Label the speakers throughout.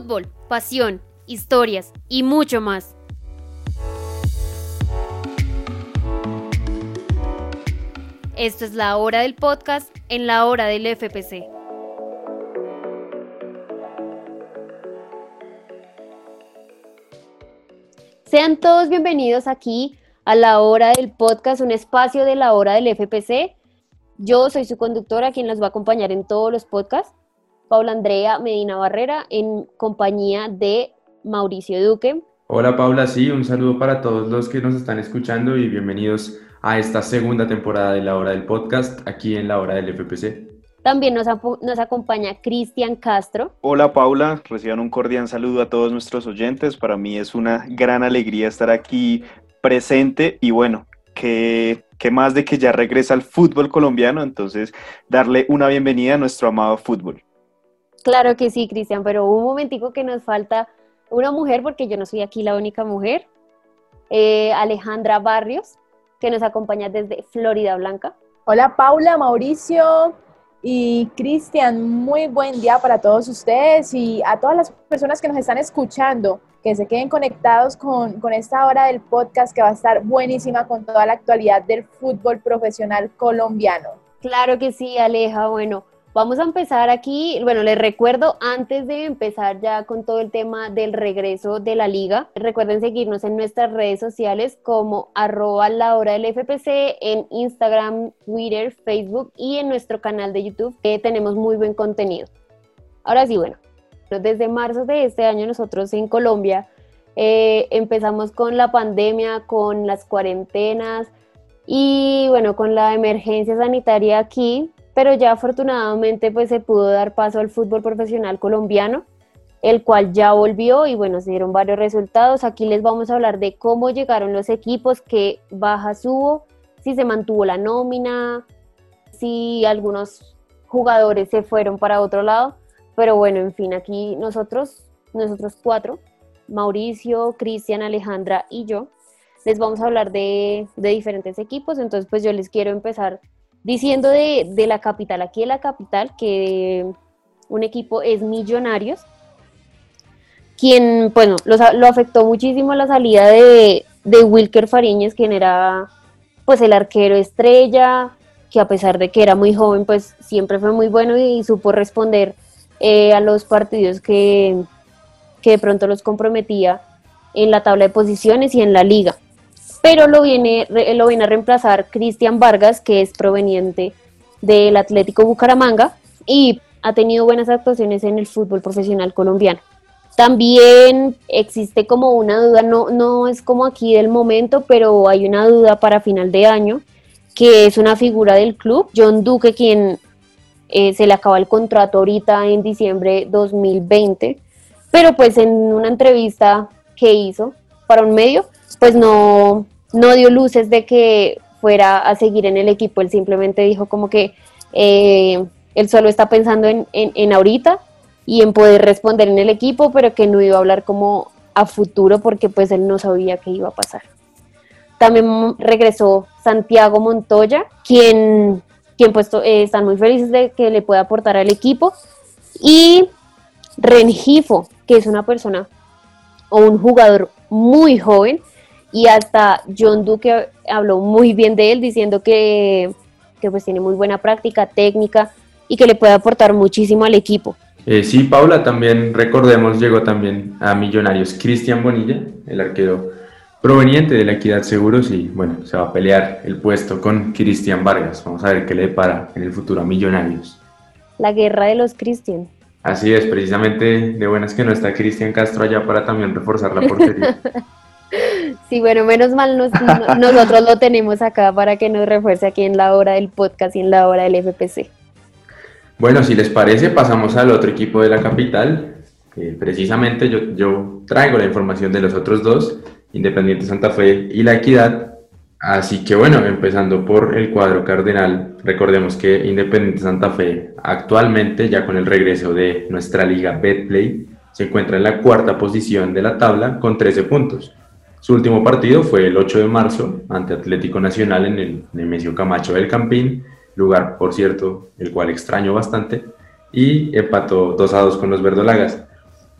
Speaker 1: Fútbol, pasión, historias y mucho más. Esto es la hora del podcast en la hora del FPC. Sean todos bienvenidos aquí a la hora del podcast, un espacio de la hora del FPC. Yo soy su conductora, quien los va a acompañar en todos los podcasts. Paula Andrea Medina Barrera, en compañía de Mauricio Duque.
Speaker 2: Hola Paula, sí, un saludo para todos los que nos están escuchando y bienvenidos a esta segunda temporada de la hora del podcast aquí en la hora del FPC.
Speaker 1: También nos, nos acompaña Cristian Castro.
Speaker 3: Hola Paula, reciban un cordial saludo a todos nuestros oyentes. Para mí es una gran alegría estar aquí presente y bueno, que, que más de que ya regresa al fútbol colombiano, entonces darle una bienvenida a nuestro amado fútbol.
Speaker 1: Claro que sí, Cristian, pero un momentico que nos falta una mujer, porque yo no soy aquí la única mujer, eh, Alejandra Barrios, que nos acompaña desde Florida Blanca.
Speaker 4: Hola Paula, Mauricio y Cristian, muy buen día para todos ustedes y a todas las personas que nos están escuchando que se queden conectados con, con, esta hora del podcast que va a estar buenísima con toda la actualidad del fútbol profesional colombiano.
Speaker 1: Claro que sí, Aleja. Bueno, vamos a empezar aquí. Bueno, les recuerdo antes de empezar ya con todo el tema del regreso de la liga, recuerden seguirnos en nuestras redes sociales como arroba la hora del FPC en Instagram, Twitter, Facebook y en nuestro canal de YouTube que tenemos muy buen contenido. Ahora sí, bueno, desde marzo de este año nosotros en Colombia eh, empezamos con la pandemia, con las cuarentenas y bueno, con la emergencia sanitaria aquí, pero ya afortunadamente pues se pudo dar paso al fútbol profesional colombiano, el cual ya volvió y bueno, se dieron varios resultados. Aquí les vamos a hablar de cómo llegaron los equipos, qué bajas hubo, si se mantuvo la nómina, si algunos jugadores se fueron para otro lado. Pero bueno, en fin, aquí nosotros, nosotros cuatro, Mauricio, Cristian, Alejandra y yo, les vamos a hablar de, de, diferentes equipos. Entonces, pues yo les quiero empezar diciendo de, de, la capital. Aquí en la capital, que un equipo es Millonarios, quien, bueno, lo, lo afectó muchísimo la salida de, de Wilker Fariñez, quien era pues el arquero estrella, que a pesar de que era muy joven, pues siempre fue muy bueno y supo responder eh, a los partidos que, que de pronto los comprometía en la tabla de posiciones y en la liga. Pero lo viene, lo viene a reemplazar Cristian Vargas, que es proveniente del Atlético Bucaramanga y ha tenido buenas actuaciones en el fútbol profesional colombiano. También existe como una duda, no, no es como aquí del momento, pero hay una duda para final de año, que es una figura del club, John Duque, quien eh, se le acaba el contrato ahorita en diciembre 2020, pero pues en una entrevista que hizo para un medio, pues no, no dio luces de que fuera a seguir en el equipo, él simplemente dijo como que eh, él solo está pensando en, en, en ahorita y en poder responder en el equipo, pero que no iba a hablar como a futuro porque pues él no sabía qué iba a pasar. También regresó Santiago Montoya, quien quien pues eh, están muy felices de que le pueda aportar al equipo. Y Rengifo, que es una persona o un jugador muy joven, y hasta John Duque habló muy bien de él, diciendo que, que pues tiene muy buena práctica técnica y que le puede aportar muchísimo al equipo.
Speaker 2: Eh, sí, Paula, también recordemos, llegó también a Millonarios Cristian Bonilla, el arquero proveniente de la Equidad Seguros y bueno, se va a pelear el puesto con Cristian Vargas. Vamos a ver qué le depara en el futuro a Millonarios.
Speaker 1: La guerra de los Cristian.
Speaker 2: Así es, precisamente de buenas que no está Cristian Castro allá para también reforzar la portería.
Speaker 1: sí, bueno, menos mal nos, nosotros lo tenemos acá para que nos refuerce aquí en la hora del podcast y en la hora del FPC.
Speaker 2: Bueno, si les parece, pasamos al otro equipo de la capital. precisamente yo, yo traigo la información de los otros dos Independiente Santa Fe y La Equidad. Así que bueno, empezando por el cuadro cardenal, recordemos que Independiente Santa Fe actualmente, ya con el regreso de nuestra liga Betplay, se encuentra en la cuarta posición de la tabla con 13 puntos. Su último partido fue el 8 de marzo ante Atlético Nacional en el Nemesio Camacho del Campín, lugar, por cierto, el cual extraño bastante, y empató 2 a 2 con los verdolagas.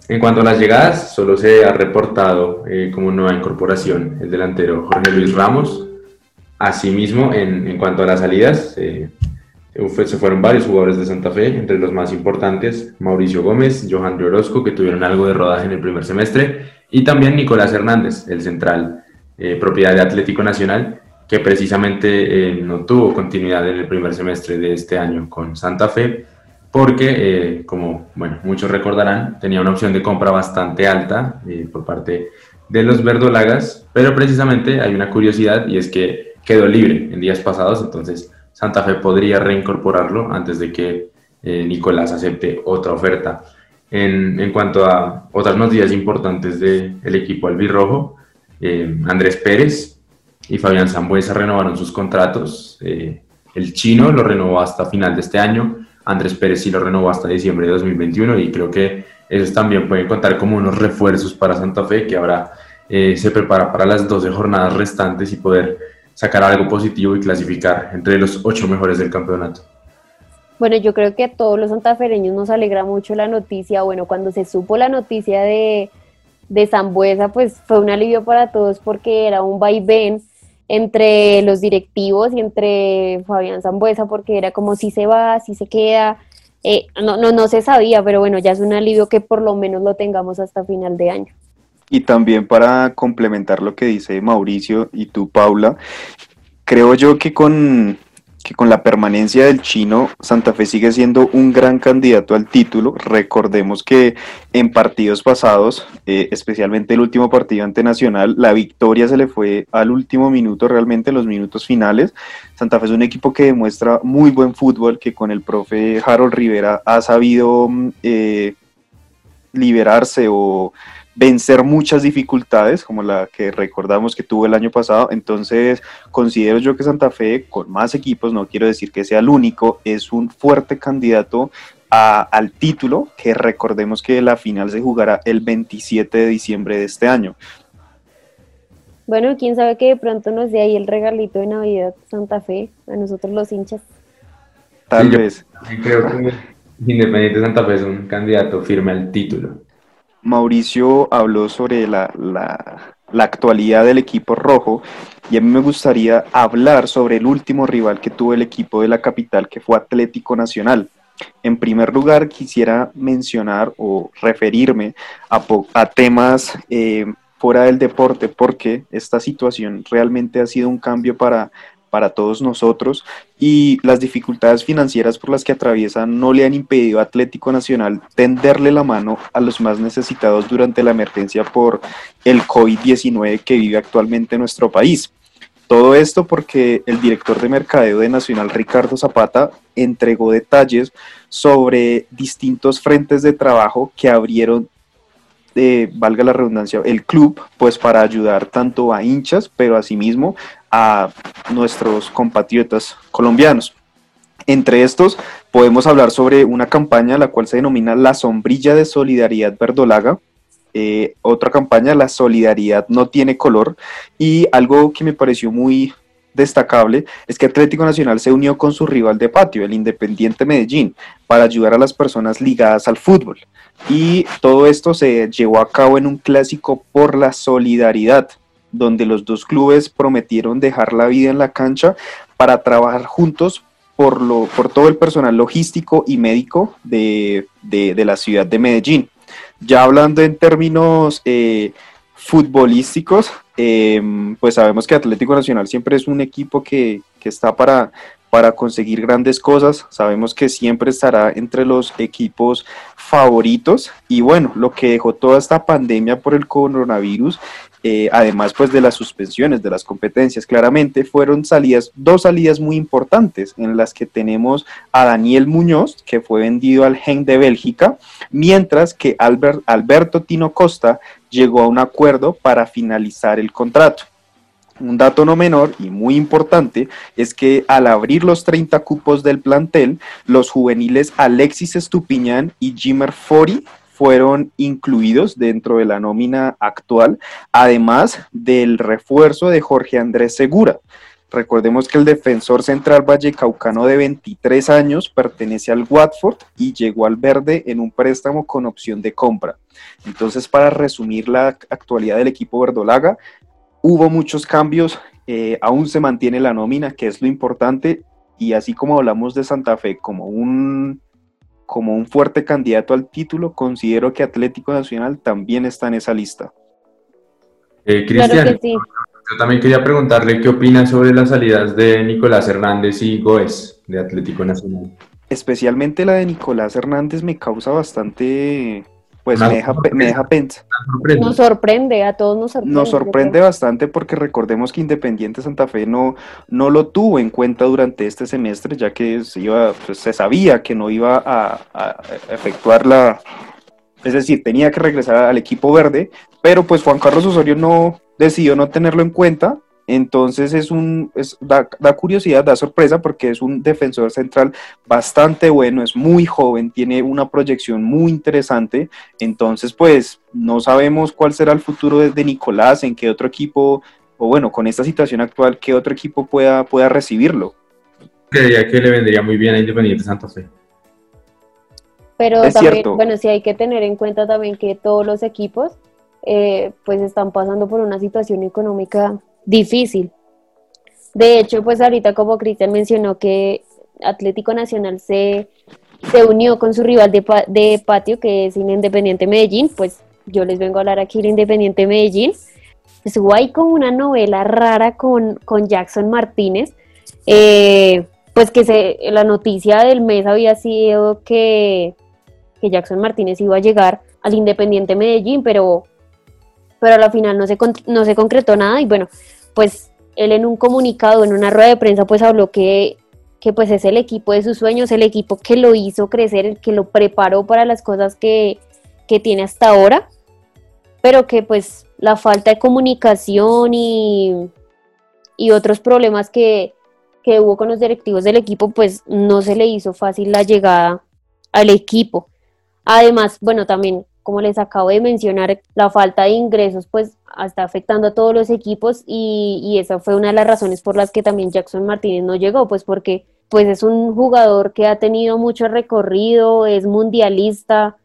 Speaker 2: En cuanto a las llegadas, solo se ha reportado eh, como nueva incorporación el delantero Jorge Luis Ramos. Asimismo, en, cuanto a las salidas, se fueron varios jugadores de Santa Fe, entre los más importantes, Mauricio Gómez, Johan de Orozco, que tuvieron algo de rodaje en el primer semestre, y también Nicolás Hernández, el central, eh, propiedad de Atlético Nacional, que precisamente no tuvo continuidad en el primer semestre de este año con Santa Fe, porque, eh, como bueno, muchos recordarán, tenía una opción de compra bastante alta eh, por parte de los verdolagas, pero precisamente hay una curiosidad y es que quedó libre en días pasados, entonces Santa Fe podría reincorporarlo antes de que eh, Nicolás acepte otra oferta. En, en, cuanto a otras noticias importantes del equipo albirrojo, Andrés Pérez y Fabián Zambuesa renovaron sus contratos. el chino lo renovó hasta final de este año Andrés Pérez sí lo renovó hasta diciembre de 2021 y creo que esos también pueden contar como unos refuerzos para Santa Fe que ahora eh, se prepara para las 12 jornadas restantes y poder sacar algo positivo y clasificar entre los ocho mejores del campeonato.
Speaker 1: Bueno, yo creo que a todos los santafereños nos alegra mucho la noticia. Bueno, cuando se supo la noticia de, de Zambuesa, pues fue un alivio para todos porque era un vaivén entre los directivos y entre Fabián Zambuesa, porque era como si se va, si se queda, eh, no, no, no se sabía, pero bueno, ya es un alivio que por lo menos lo tengamos hasta final de año.
Speaker 3: Y también para complementar lo que dice Mauricio y tú, Paula, creo yo que con que con la permanencia del chino, Santa Fe sigue siendo un gran candidato al título. Recordemos que en partidos pasados, eh, especialmente el último partido ante Nacional, la victoria se le fue al último minuto, realmente en los minutos finales. Santa Fe es un equipo que demuestra muy buen fútbol, que con el profe Harold Rivera ha sabido mm, eh, liberarse o vencer muchas dificultades, como la que recordamos que tuvo el año pasado. Entonces, considero yo que Santa Fe, con más equipos, no quiero decir que sea el único, es un fuerte candidato al título, que recordemos que la final se jugará el 27 de diciembre de este año.
Speaker 1: Bueno, quién sabe que de pronto nos dé ahí el regalito de Navidad Santa Fe, a nosotros los hinchas.
Speaker 3: Tal vez.
Speaker 2: creo que Independiente Santa Fe es un candidato firme al título.
Speaker 3: Mauricio habló sobre la, actualidad del equipo rojo y a mí me gustaría hablar sobre el último rival que tuvo el equipo de la capital, que fue Atlético Nacional. En primer lugar, quisiera mencionar o referirme a, temas eh, fuera del deporte, porque esta situación realmente ha sido un cambio para, para todos nosotros y las dificultades financieras por las que atraviesan no le han impedido a Atlético Nacional tenderle la mano a los más necesitados durante la emergencia por el COVID-19 que vive actualmente en nuestro país. Todo esto porque el director de mercadeo de Nacional, Ricardo Zapata, entregó detalles sobre distintos frentes de trabajo que abrieron eh, valga la redundancia, el club, pues para ayudar tanto a hinchas, pero asimismo a nuestros compatriotas colombianos. Entre estos podemos hablar sobre una campaña la cual se denomina La Sombrilla de Solidaridad Verdolaga, eh, otra campaña, La Solidaridad no tiene color, y algo que me pareció muy destacable es que Atlético Nacional se unió con su rival de patio, el Independiente Medellín, para ayudar a las personas ligadas al fútbol. Y todo esto se llevó a cabo en un clásico por la solidaridad, donde los dos clubes prometieron dejar la vida en la cancha para trabajar juntos por, lo, por todo el personal logístico y médico de, la ciudad de Medellín. Ya hablando en términos eh, futbolísticos, em, pues sabemos que Atlético Nacional siempre es un equipo que, está para, para conseguir grandes cosas. Sabemos que siempre estará entre los equipos favoritos. Y bueno, lo que dejó toda esta pandemia por el coronavirus eh, además pues de las suspensiones de las competencias, claramente fueron salidas, dos salidas muy importantes en las que tenemos a Daniel Muñoz, que fue vendido al Gen de Bélgica, mientras que Albert, Alberto Tino Costa llegó a un acuerdo para finalizar el contrato. Un dato no menor y muy importante es que al abrir los 30 cupos del plantel, los juveniles Alexis Estupiñán y Jimmer Fori fueron incluidos dentro de la nómina actual, además del refuerzo de Jorge Andrés Segura. Recordemos que el defensor central vallecaucano de 23 años pertenece al Watford y llegó al verde en un préstamo con opción de compra. Entonces, para resumir la actualidad del equipo verdolaga, hubo muchos cambios, eh, aún se mantiene la nómina, que es lo importante, y así como hablamos de Santa Fe como un, como un fuerte candidato al título, considero que Atlético Nacional también está en esa lista.
Speaker 2: Eh, Cristian, yo también quería preguntarle qué opina sobre las salidas de Nicolás Hernández y Goes de Atlético Nacional.
Speaker 3: Especialmente la de Nicolás Hernández me causa bastante, pues me deja, me deja pensar.
Speaker 1: Nos sorprende, a todos nos sorprende.
Speaker 3: Nos sorprende bastante porque recordemos que Independiente Santa Fe no, no lo tuvo en cuenta durante este semestre, ya que se, iba, pues, se sabía que no iba a, a efectuar la, es decir, tenía que regresar al equipo verde, pero pues Juan Carlos Osorio no, decidió no tenerlo en cuenta. Entonces es un, da, curiosidad, da sorpresa porque es un defensor central bastante bueno, es muy joven, tiene una proyección muy interesante. Entonces pues no sabemos cuál será el futuro de, Nicolás, en qué otro equipo, o bueno, con esta situación actual, qué otro equipo pueda, pueda recibirlo.
Speaker 2: Creía que le vendría muy bien a Independiente Santa Fe.
Speaker 1: Pero también, bueno, sí hay que tener en cuenta también que todos los equipos eh, pues están pasando por una situación económica difícil. De hecho, pues ahorita como Cristian mencionó que Atlético Nacional se, se unió con su rival de, de, patio, que es Independiente Medellín, pues yo les vengo a hablar aquí de Independiente Medellín. Pues hay como una novela rara con, con Jackson Martínez, eh, pues que se, la noticia del mes había sido que, que Jackson Martínez iba a llegar al Independiente Medellín, pero pero a la final no se, no se concretó nada y bueno, pues él en un comunicado, en una rueda de prensa, pues habló que, que pues es el equipo de sus sueños, el equipo que lo hizo crecer, el que lo preparó para las cosas que, que tiene hasta ahora, pero que pues la falta de comunicación y, y otros problemas que, que hubo con los directivos del equipo, pues no se le hizo fácil la llegada al equipo. Además, bueno, también como les acabo de mencionar, la falta de ingresos pues está afectando a todos los equipos y, y, esa fue una de las razones por las que también Jackson Martínez no llegó, pues porque pues es un jugador que ha tenido mucho recorrido, es mundialista,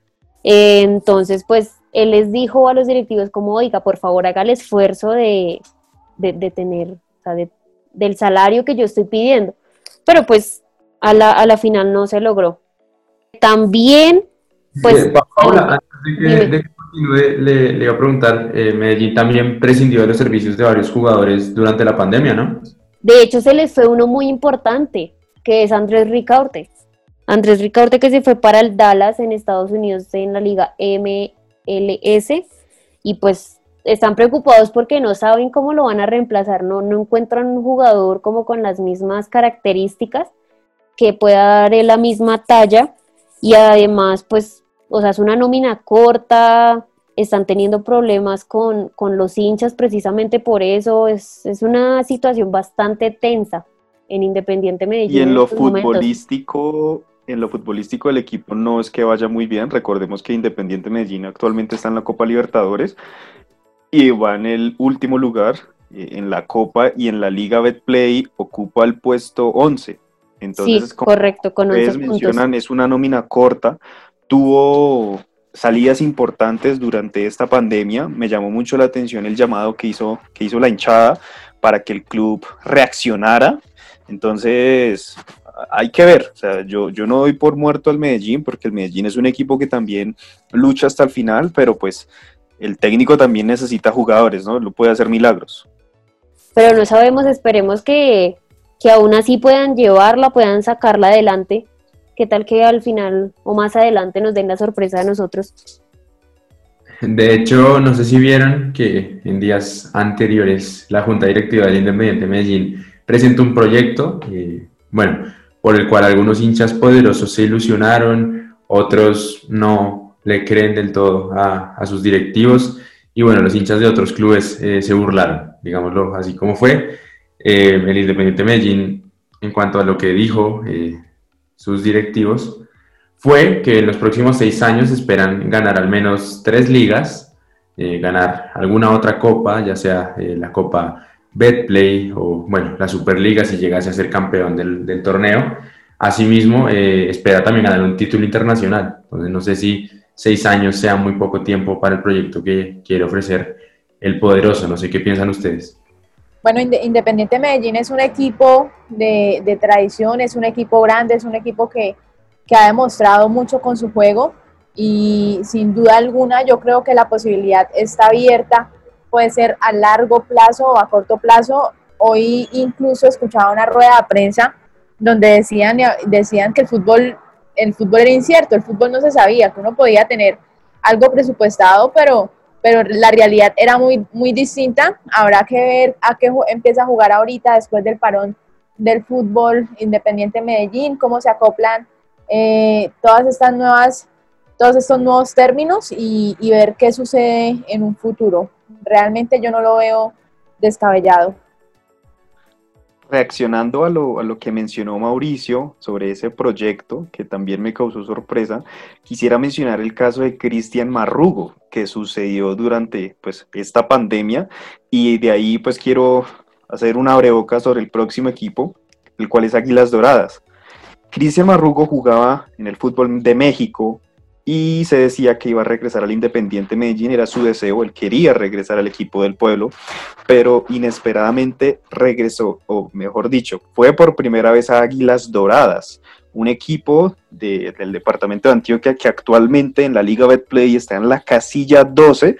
Speaker 1: eh, entonces pues él les dijo a los directivos como, oiga, por favor haga el esfuerzo de, de, tener, o sea, del salario que yo estoy pidiendo, pero pues a la, a la final no se logró. También pues,
Speaker 2: Paula, antes de que, le, iba a preguntar, eh, Medellín también prescindió de los servicios de varios jugadores durante la pandemia, ¿no?
Speaker 1: De hecho, se les fue uno muy importante, que es Andrés Ricaurte. Andrés Ricaurte que se fue para el Dallas en Estados Unidos en la liga MLS y pues están preocupados porque no saben cómo lo van a reemplazar, no, no encuentran un jugador como con las mismas características que pueda dar la misma talla y además pues o sea, es una nómina corta, están teniendo problemas con, los hinchas precisamente por eso, es, una situación bastante tensa en Independiente Medellín.
Speaker 3: Y en, lo futbolístico, en lo futbolístico el equipo no es que vaya muy bien, recordemos que Independiente Medellín actualmente está en la Copa Libertadores y va en el último lugar eh, en la Copa y en la Liga Betplay ocupa el puesto 11. Entonces,
Speaker 1: como correcto, con
Speaker 3: ustedes mencionan, es una nómina corta, tuvo salidas importantes durante esta pandemia. Me llamó mucho la atención el llamado que hizo, que hizo la hinchada para que el club reaccionara. Entonces, hay que ver. O sea, yo, yo no doy por muerto al Medellín porque el Medellín es un equipo que también lucha hasta el final, pero pues el técnico también necesita jugadores, ¿no? Lo puede hacer milagros.
Speaker 1: Pero no sabemos, esperemos que, que aún así puedan llevarla, puedan sacarla adelante ¿Qué tal que al final o más adelante nos den la sorpresa de nosotros?
Speaker 2: De hecho, no sé si vieron que en días anteriores la Junta Directiva del Independiente Medellín presentó un proyecto, eh, bueno, por el cual algunos hinchas poderosos se ilusionaron, otros no le creen del todo a, sus directivos y bueno, los hinchas de otros clubes eh, se burlaron, digámoslo así como fue. Eh, el Independiente Medellín, en cuanto a lo que dijo, sus directivos, fue que en los próximos seis años esperan ganar al menos tres ligas, eh, ganar alguna otra copa, ya sea eh, la Copa Betplay o, bueno, la Superliga si llegase a ser campeón del, torneo. Asimismo, eh, espera también ganar un título internacional. Entonces, no sé si seis años sea muy poco tiempo para el proyecto que quiere ofrecer el Poderoso. No sé qué piensan ustedes.
Speaker 4: Bueno, Independiente Medellín es un equipo de, de tradición, es un equipo grande, es un equipo que, ha demostrado mucho con su juego y sin duda alguna yo creo que la posibilidad está abierta, puede ser a largo plazo o a corto plazo. Hoy incluso escuchaba una rueda de prensa donde decían, decían que el fútbol, el fútbol era incierto, el fútbol no se sabía, que uno podía tener algo presupuestado, pero, pero la realidad era muy, muy distinta. Habrá que ver a qué empieza a jugar ahorita después del parón del fútbol independiente Medellín, cómo se acoplan eh, todas estas nuevas, todos estos nuevos términos y, ver qué sucede en un futuro. Realmente yo no lo veo descabellado.
Speaker 3: Reaccionando a lo, a lo, que mencionó Mauricio sobre ese proyecto, que también me causó sorpresa, quisiera mencionar el caso de Cristian Marrugo, que sucedió durante pues, esta pandemia, y de ahí pues quiero hacer una breboca sobre el próximo equipo, el cual es Águilas Doradas. Cristian Marrugo jugaba en el fútbol de México y se decía que iba a regresar al Independiente Medellín, era su deseo, él quería regresar al equipo del pueblo, pero inesperadamente regresó, o mejor dicho, fue por primera vez a Águilas Doradas, un equipo del departamento de Antioquia que actualmente en la Liga Betplay está en la casilla 12,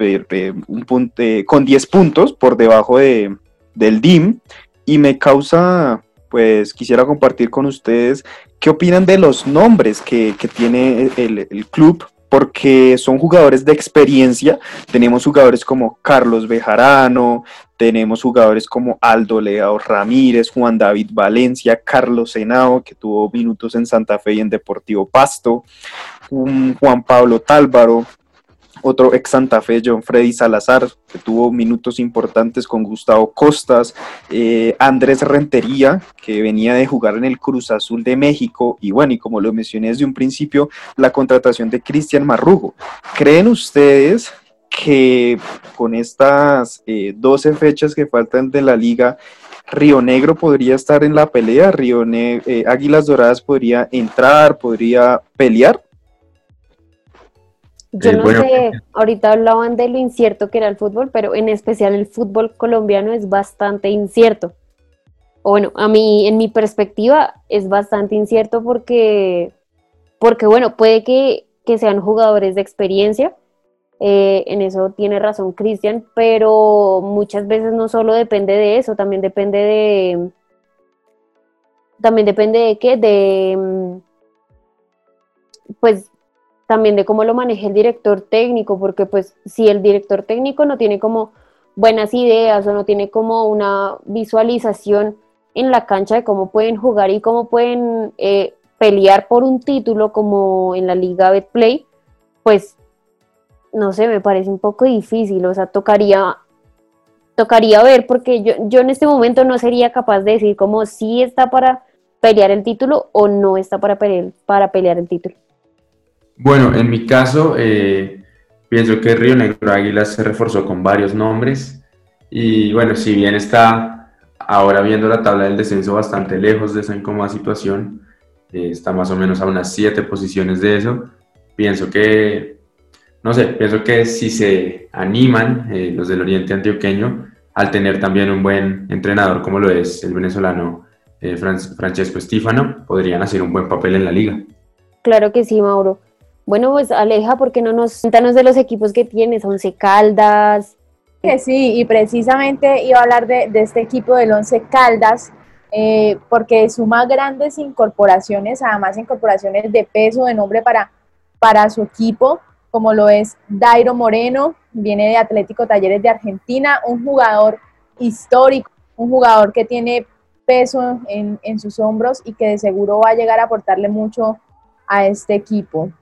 Speaker 3: eh, un con 10 puntos por debajo de, del DIM, y me causa pues quisiera compartir con ustedes qué opinan de los nombres que, tiene el, club porque son jugadores de experiencia. Tenemos jugadores como Carlos Bejarano, tenemos jugadores como Aldo Leao Ramírez, Juan David Valencia, Carlos Senao, que tuvo minutos en Santa Fe y en Deportivo Pasto, Juan Pablo Tálvaro, otro ex Santa Fe, John Freddy Salazar, que tuvo minutos importantes con Gustavo Costas, eh, Andrés Rentería, que venía de jugar en el Cruz Azul de México, y bueno, y como lo mencioné desde un principio, la contratación de Cristian Marrugo. ¿Creen ustedes que con estas 12 eh, fechas que faltan de la liga, Río Negro podría estar en la pelea, Río eh, Águilas Doradas podría entrar, podría pelear?
Speaker 1: Yo no sé, ahorita hablaban de lo incierto que era el fútbol, pero en especial el fútbol colombiano es bastante incierto. O bueno, a mí, en mi perspectiva, es bastante incierto porque, porque bueno, puede que, sean jugadores de experiencia, eh, en eso tiene razón Cristian, pero muchas veces no solo depende de eso, también depende de... También depende de qué, de... Mm, pues también de cómo lo maneja el director técnico, porque pues si el director técnico no tiene como buenas ideas o no tiene como una visualización en la cancha de cómo pueden jugar y cómo pueden eh, pelear por un título como en la liga Betplay, pues no sé, me parece un poco difícil, o sea, tocaría tocaría ver porque yo, yo en este momento no sería capaz de decir como si está para pelear el título o no está para pelear, para pelear el título.
Speaker 2: Bueno, en mi caso, eh, pienso que Río Negro Águilas se reforzó con varios nombres y bueno, si bien está ahora viendo la tabla del descenso bastante lejos de esa incómoda situación, eh, está más o menos a unas siete posiciones de eso, pienso que, no sé, pienso que si se animan eh, los del Oriente Antioqueño al tener también un buen entrenador como lo es el venezolano Francesco Estífano, podrían hacer un buen papel en la liga.
Speaker 1: Claro que sí, Mauro. Bueno, pues Aleja, ¿por qué no nos cuéntanos de los equipos que tienes? Once Caldas.
Speaker 4: Sí, y precisamente iba a hablar de, este equipo del Once Caldas, eh, porque suma grandes incorporaciones, además incorporaciones de peso, de nombre para, para su equipo, como lo es Dairo Moreno, viene de Atlético Talleres de Argentina, un jugador histórico, un jugador que tiene peso en, en sus hombros y que de seguro va a llegar a aportarle mucho a este equipo.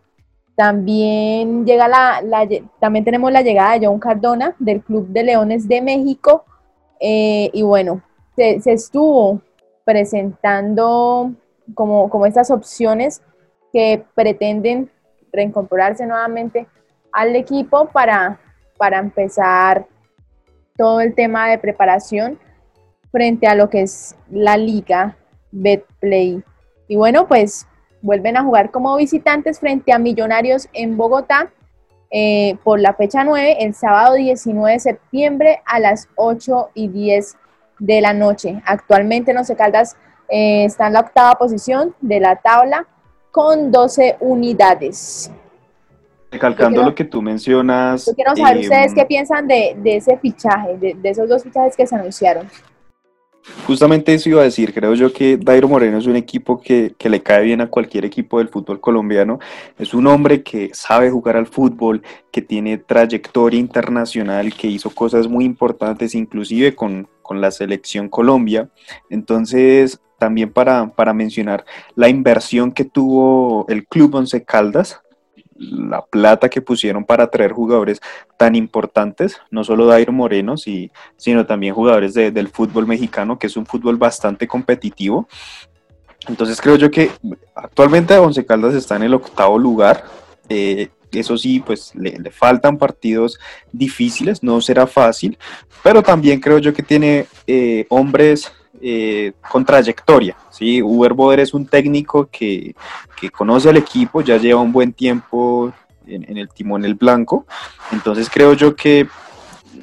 Speaker 4: También, llega la, también tenemos la llegada de John Cardona del Club de Leones de México. Eh, y bueno, se, estuvo presentando como, como estas opciones que pretenden reincorporarse nuevamente al equipo para, para empezar todo el tema de preparación frente a lo que es la liga Betplay. Y bueno, pues vuelven a jugar como visitantes frente a Millonarios en Bogotá eh, por la fecha 9, el sábado 19 de septiembre a las 8 y 10 de la noche. Actualmente Once Caldas eh, está en la octava posición de la tabla con 12 unidades.
Speaker 3: Recalcando lo que tú mencionas.
Speaker 4: Yo quiero saber ustedes qué piensan de, ese fichaje, de, de, esos dos fichajes que se anunciaron.
Speaker 3: Justamente eso iba a decir, creo yo que Dairo Moreno es un equipo que, le cae bien a cualquier equipo del fútbol colombiano, es un hombre que sabe jugar al fútbol, que tiene trayectoria internacional, que hizo cosas muy importantes inclusive con, la selección Colombia, entonces también para, para mencionar la inversión que tuvo el Club Once Caldas, la plata que pusieron para traer jugadores tan importantes, no solo Dairo Moreno, sino también jugadores del fútbol mexicano, que es un fútbol bastante competitivo. Entonces creo yo que actualmente Once Caldas está en el octavo lugar. Eh, eso sí, pues le, faltan partidos difíciles, no será fácil, pero también creo yo que tiene eh, hombres eh, con trayectoria. ¿sí? Uber Boder es un técnico que, conoce al equipo, ya lleva un buen tiempo en, el timón el blanco, entonces creo yo que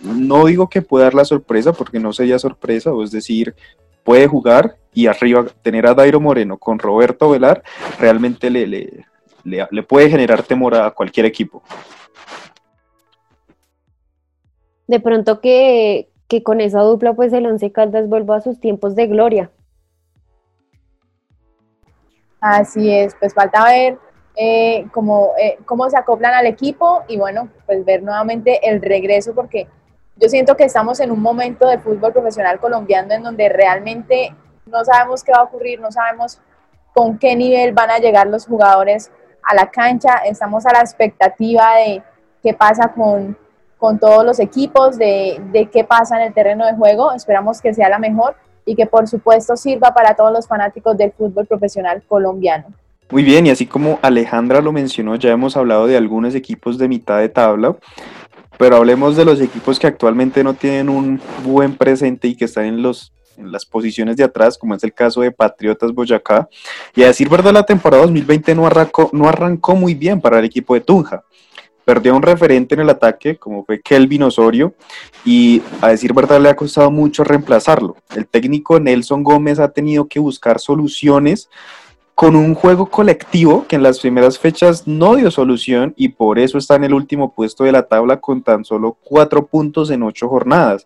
Speaker 3: no digo que pueda dar la sorpresa porque no sería sorpresa, es decir, puede jugar y arriba tener a Dairo Moreno con Roberto Velar realmente le, le, le puede generar temor a cualquier equipo.
Speaker 1: De pronto que, que con esa dupla pues el Once Caldas vuelva a sus tiempos de gloria.
Speaker 4: Así es, pues falta ver eh, cómo, eh, cómo se acoplan al equipo y bueno, pues ver nuevamente el regreso porque yo siento que estamos en un momento de fútbol profesional colombiano en donde realmente no sabemos qué va a ocurrir, no sabemos con qué nivel van a llegar los jugadores a la cancha, estamos a la expectativa de qué pasa con, con todos los equipos, de, de qué pasa en el terreno de juego. Esperamos que sea la mejor y que por supuesto sirva para todos los fanáticos del fútbol profesional colombiano.
Speaker 3: Muy bien, y así como Alejandra lo mencionó, ya hemos hablado de algunos equipos de mitad de tabla, pero hablemos de los equipos que actualmente no tienen un buen presente y que están en los en las posiciones de atrás, como es el caso de Patriotas Boyacá. Y a decir verdad, la temporada 2020 no arrancó, no arrancó muy bien para el equipo de Tunja perdió un referente en el ataque, como fue Kelvin Osorio, y a decir verdad le ha costado mucho reemplazarlo. El técnico Nelson Gómez ha tenido que buscar soluciones con un juego colectivo que en las primeras fechas no dio solución y por eso está en el último puesto de la tabla con tan solo cuatro puntos en ocho jornadas.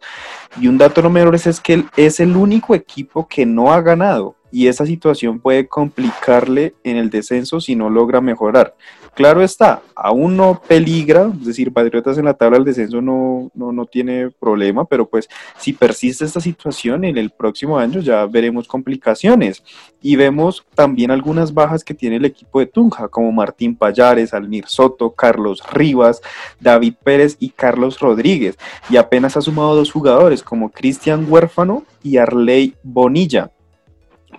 Speaker 3: Y un dato no menor es que es el único equipo que no ha ganado y esa situación puede complicarle en el descenso si no logra mejorar. Claro está, aún no peligra, es decir, Patriotas en la tabla del descenso no, no, tiene problema, pero pues si persiste esta situación en el próximo año ya veremos complicaciones. Y vemos también algunas bajas que tiene el equipo de Tunja, como Martín Payares, Almir Soto, Carlos Rivas, David Pérez y Carlos Rodríguez. Y apenas ha sumado dos jugadores como Cristian Huérfano y Arley Bonilla.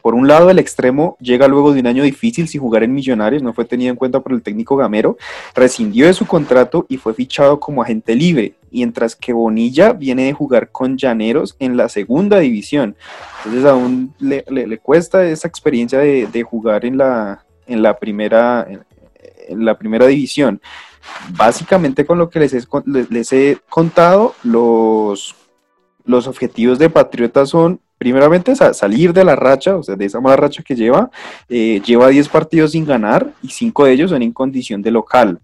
Speaker 3: Por un lado, el extremo llega luego de un año difícil sin jugar en Millonarios, no fue tenido en cuenta por el técnico Gamero, rescindió de su contrato y fue fichado como agente libre, mientras que Bonilla viene de jugar con Llaneros en la segunda división. Entonces aún le, cuesta esa experiencia de, jugar en la, en la primera, en la primera división. Básicamente con lo que les he, les he contado, los, los objetivos de Patriota son primeramente salir de la racha, o sea, de esa mala racha que lleva, eh, lleva 10 partidos sin ganar y 5 de ellos son en condición de local.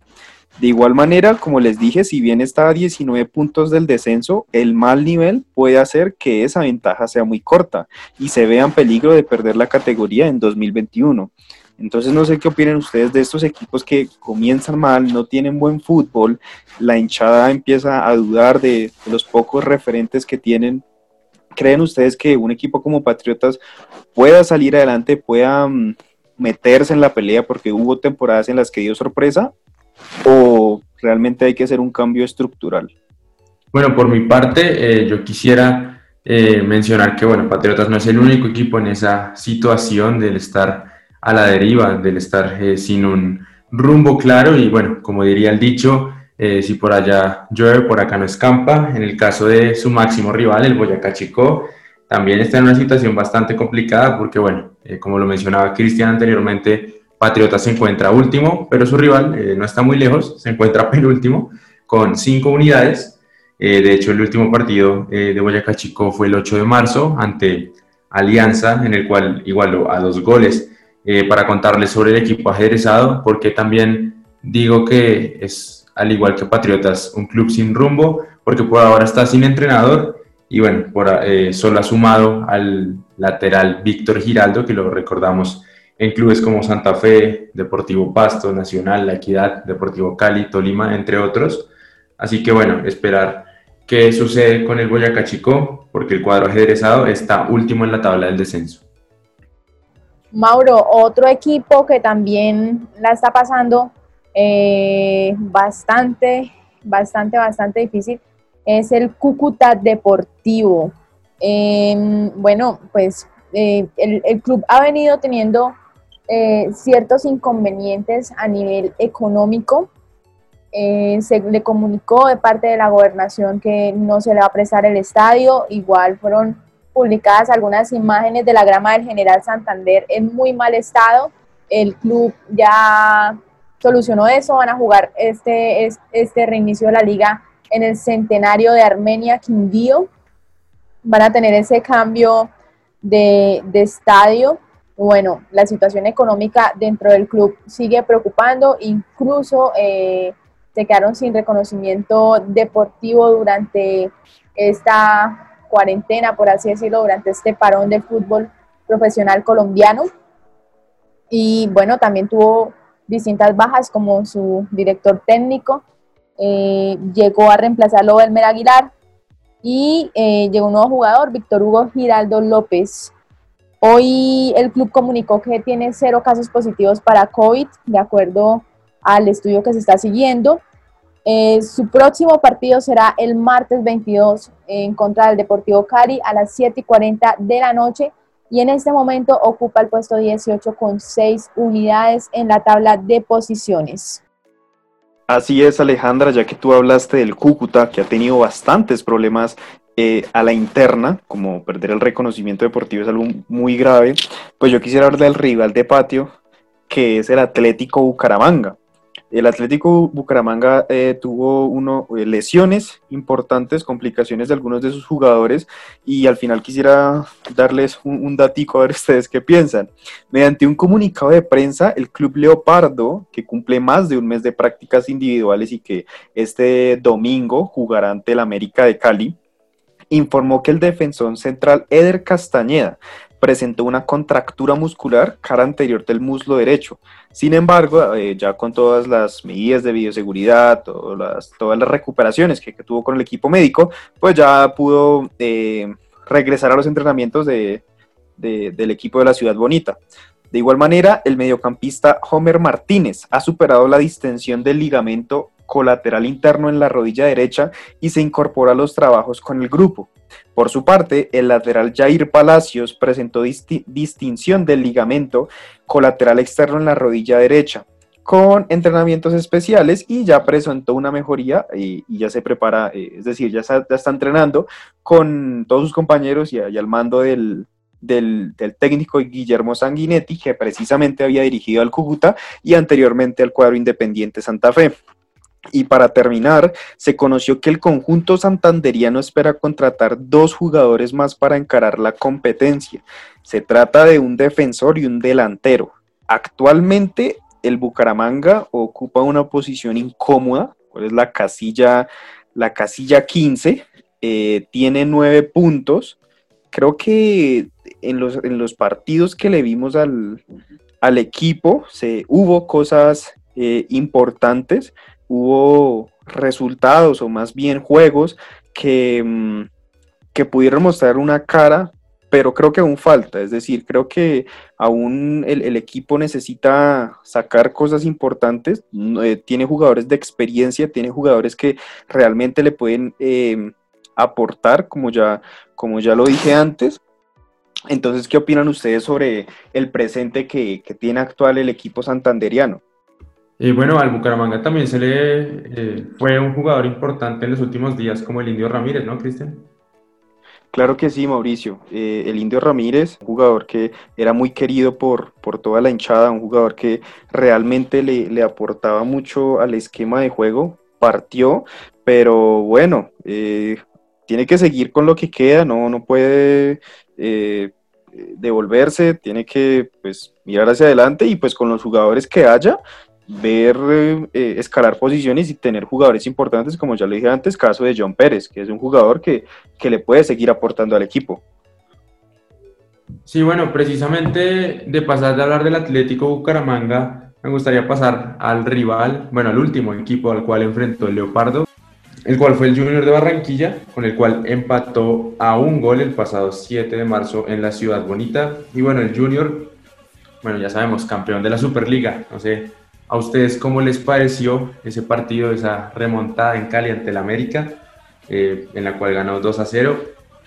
Speaker 3: De igual manera, como les dije, si bien está a 19 puntos del descenso, el mal nivel puede hacer que esa ventaja sea muy corta y se vea en peligro de perder la categoría en 2021. Entonces no sé qué opinan ustedes de estos equipos que comienzan mal, no tienen buen fútbol, la hinchada empieza a dudar de los pocos referentes que tienen ¿Creen ustedes que un equipo como Patriotas pueda salir adelante, pueda mm, meterse en la pelea porque hubo temporadas en las que dio sorpresa? ¿O realmente hay que hacer un cambio estructural?
Speaker 2: Bueno, por mi parte, eh, yo quisiera eh, mencionar que, bueno, Patriotas no es el único equipo en esa situación del estar a la deriva, del estar eh, sin un rumbo claro y, bueno, como diría el dicho, Eh, si por allá llueve, por acá no escampa. En el caso de su máximo rival, el Boyacá Chico, también está en una situación bastante complicada porque, bueno, eh, como lo mencionaba Cristian anteriormente, Patriota se encuentra último, pero su rival eh, no está muy lejos, se encuentra penúltimo con cinco unidades. de hecho, el último partido de Boyacá Chico fue el 8 de marzo ante Alianza, en el cual igualó a dos goles. para contarles sobre el equipo ajedrezado, porque también digo que es al igual que Patriotas, un club sin rumbo, porque por ahora está sin entrenador y bueno, por, eh, solo ha sumado al lateral Víctor Giraldo, que lo recordamos en clubes como Santa Fe, Deportivo Pasto, Nacional, La Equidad, Deportivo Cali, Tolima, entre otros. Así que bueno, esperar qué sucede con el Boyacá Chico, porque el cuadro ajedrezado está último en la tabla del descenso.
Speaker 4: Mauro, otro equipo que también la está pasando eh, bastante, bastante, bastante difícil, es el Cúcuta Deportivo. Em, bueno, pues eh, el, club ha venido teniendo eh, ciertos inconvenientes a nivel económico. se le comunicó de parte de la gobernación que no se le va a prestar el estadio. Igual fueron publicadas algunas imágenes de la grama del General Santander en muy mal estado. El club ya solucionó eso, van a jugar este, este reinicio de la liga en el centenario de Armenia Quindío, van a tener ese cambio de, estadio. Bueno, la situación económica dentro del club sigue preocupando, incluso eh, se quedaron sin reconocimiento deportivo durante esta cuarentena, por así decirlo, durante este parón del fútbol profesional colombiano. Y bueno, también tuvo distintas bajas como su director técnico, eh, llegó a reemplazarlo Elmer Aguilar y eh, llegó un nuevo jugador, Víctor Hugo Giraldo López. Hoy el club comunicó que tiene cero casos positivos para COVID, de acuerdo al estudio que se está siguiendo. Eh, su próximo partido será el martes 22 en contra del Deportivo Cari a las 7 y 40 de la noche y en este momento ocupa el puesto 18 con 6 unidades en la tabla de posiciones.
Speaker 3: Así es, Alejandra, ya que tú hablaste del Cúcuta, que ha tenido bastantes problemas eh, a la interna, como perder el reconocimiento deportivo es algo muy grave, pues yo quisiera hablar del rival de patio, que es el Atlético Bucaramanga. El Atlético Bucaramanga eh, tuvo uno, eh, lesiones importantes, complicaciones de algunos de sus jugadores y al final quisiera darles un, un, datico a ver ustedes qué piensan. Mediante un comunicado de prensa, el Club Leopardo, que cumple más de un mes de prácticas individuales y que este domingo jugará ante el América de Cali, informó que el defensor central Eder Castañeda presentó una contractura muscular cara anterior del muslo derecho. Sin embargo, eh, ya con todas las medidas de bioseguridad, todas las, recuperaciones que, tuvo con el equipo médico, pues ya pudo eh, regresar a los entrenamientos del equipo de la Ciudad Bonita. De igual manera, el mediocampista Homer Martínez ha superado la distensión del ligamento colateral interno en la rodilla derecha y se incorpora a los trabajos con el grupo. Por su parte, el lateral Jair Palacios presentó distinción del ligamento colateral externo en la rodilla derecha con entrenamientos especiales y ya presentó una mejoría y, ya se prepara, eh, es decir, ya está, entrenando con todos sus compañeros y, al mando del, del, técnico Guillermo Sanguinetti, que precisamente había dirigido al Cúcuta y anteriormente al cuadro Independiente Santa Fe. Y para terminar, se conoció que el conjunto santanderiano espera contratar dos jugadores más para encarar la competencia. Se trata de un defensor y un delantero. Actualmente el Bucaramanga ocupa una posición incómoda, es la casilla, la casilla 15, eh, tiene nueve puntos. Creo que en los, en los partidos que le vimos al, equipo se, hubo cosas eh, importantes hubo resultados o más bien juegos que, mm, que pudieron mostrar una cara, pero creo que aún falta. Es decir, creo que aún el, equipo necesita sacar cosas importantes. Eh, tiene jugadores de experiencia, tiene jugadores que realmente le pueden em, aportar, como ya, como ya lo dije antes. Entonces, ¿qué opinan ustedes sobre el presente que, que tiene actual el equipo santanderiano?
Speaker 2: Y bueno, al Bucaramanga también se le eh, fue un jugador importante en los últimos días como el Indio Ramírez, ¿no, Cristian?
Speaker 3: Claro que sí, Mauricio. Eh, el Indio Ramírez, un jugador que era muy querido por, por toda la hinchada, un jugador que realmente le, le aportaba mucho al esquema de juego, partió, pero bueno, eh, tiene que seguir con lo que queda, no, no puede devolverse, tiene que pues, mirar hacia adelante y pues con los jugadores que haya, ver eh, escalar posiciones y tener jugadores importantes, como ya lo dije antes, caso de John Pérez, que es un jugador que, que le puede seguir aportando al equipo.
Speaker 2: Sí, bueno, precisamente de pasar de hablar del Atlético Bucaramanga, me gustaría pasar al rival, bueno, al último equipo al cual enfrentó el Leopardo, el cual fue el Junior de Barranquilla, con el cual empató a un gol el pasado 7 de marzo en la Ciudad Bonita. Y bueno, el Junior, bueno, ya sabemos, campeón de la Superliga, no sé ¿A ustedes cómo les pareció ese partido, esa remontada en Cali ante el América, eh, en la cual ganó 2 a 0?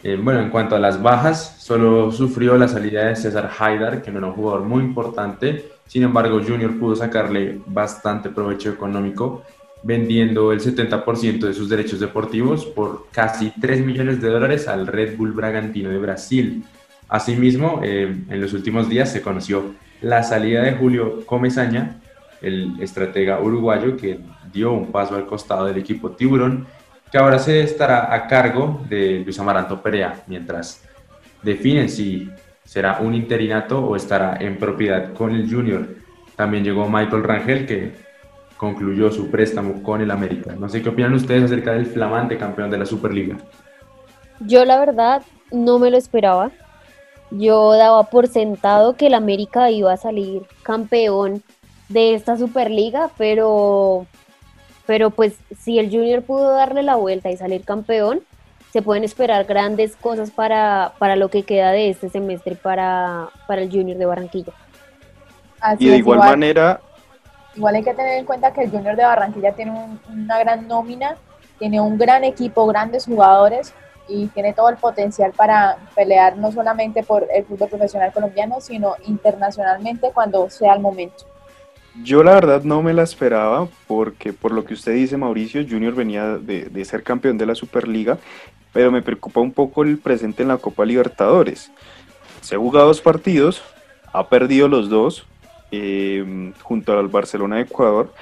Speaker 2: Eh, bueno, en cuanto a las bajas, solo sufrió la salida de César Haidar, que no era un jugador muy importante. Sin embargo, Junior pudo sacarle bastante provecho económico, vendiendo el 70% de sus derechos deportivos por casi 3 millones de dólares al Red Bull Bragantino de Brasil. Asimismo, eh, en los últimos días se conoció la salida de Julio Comesaña, el estratega uruguayo que dio un paso al costado del equipo Tiburón, que ahora se estará a cargo de Luis Amaranto Perea, mientras definen si será un interinato o estará en propiedad con el Junior. También llegó Michael Rangel, que concluyó su préstamo con el América. No sé qué opinan ustedes acerca del flamante campeón de la Superliga.
Speaker 1: Yo la verdad no me lo esperaba. Yo daba por sentado que el América iba a salir campeón de esta Superliga, pero, pero pues si el Junior pudo darle la vuelta y salir campeón, se pueden esperar grandes cosas para, para lo que queda de este semestre para, para el Junior de Barranquilla.
Speaker 3: y de igual, manera...
Speaker 4: Igual hay que tener en cuenta que el Junior de Barranquilla tiene una gran nómina, tiene un gran equipo, grandes jugadores y tiene todo el potencial para pelear no solamente por el fútbol profesional colombiano, sino internacionalmente cuando sea el momento.
Speaker 3: Yo la verdad no me la esperaba porque por lo que usted dice Mauricio, Junior venía de, ser campeón de la Superliga, pero me preocupa un poco el presente en la Copa Libertadores. Se ha jugado dos partidos, ha perdido los dos eh, junto al Barcelona de Ecuador,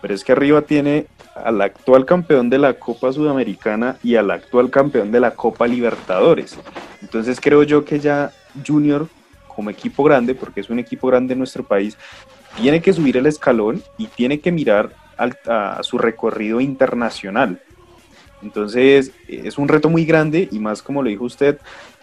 Speaker 3: pero es que arriba tiene al actual campeón de la Copa Sudamericana y al actual campeón de la Copa Libertadores. Entonces creo yo que ya Junior como equipo grande, porque es un equipo grande en nuestro país, tiene que subir el escalón y tiene que mirar a, su recorrido internacional. Entonces es un reto muy grande y más como lo dijo usted,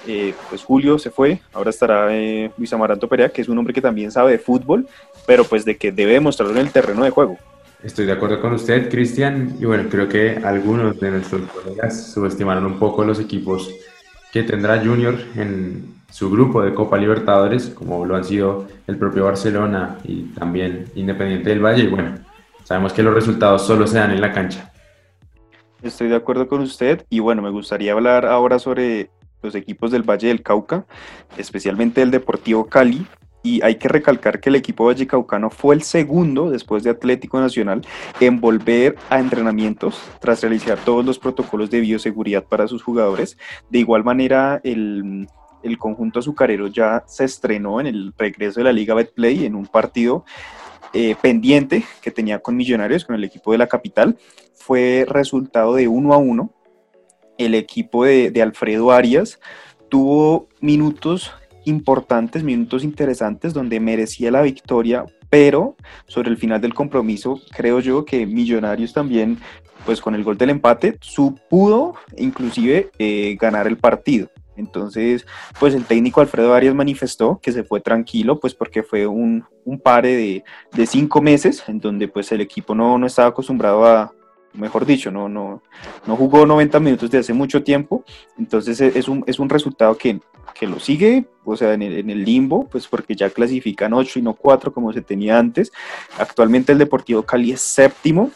Speaker 3: eh, pues Julio se fue, ahora estará eh, Luis Amaranto Perea, que es un hombre que también sabe de fútbol, pero pues de que debe demostrarlo en el terreno de juego.
Speaker 2: Estoy de acuerdo con usted, Cristian, y bueno, creo que algunos de nuestros colegas subestimaron un poco los equipos que tendrá Junior en, su grupo de Copa Libertadores, como lo han sido el propio Barcelona y también Independiente del Valle. Y bueno, sabemos que los resultados solo se dan en la cancha.
Speaker 3: Estoy de acuerdo con usted y bueno, me gustaría hablar ahora sobre los equipos del Valle del Cauca, especialmente el Deportivo Cali. Y hay que recalcar que el equipo vallecaucano fue el segundo, después de Atlético Nacional, en volver a entrenamientos tras realizar todos los protocolos de bioseguridad para sus jugadores. De igual manera, el el conjunto azucarero ya se estrenó en el regreso de la Liga Betplay en un partido eh, pendiente que tenía con Millonarios, con el equipo de la capital. Fue resultado de uno a uno. El equipo de, Alfredo Arias tuvo minutos importantes, minutos interesantes donde merecía la victoria, pero sobre el final del compromiso creo yo que Millonarios también, pues con el gol del empate, su pudo inclusive eh, ganar el partido. Entonces, pues el técnico Alfredo Arias manifestó que se fue tranquilo, pues porque fue un, un pare de, de, cinco meses en donde pues el equipo no, no estaba acostumbrado a, mejor dicho, no, no, no jugó 90 minutos de hace mucho tiempo, entonces e, es un, es un resultado que, que lo sigue, o sea, en el, en el, limbo, pues porque ya clasifican 8 y no 4 como se tenía antes. Actualmente el Deportivo Cali es séptimo,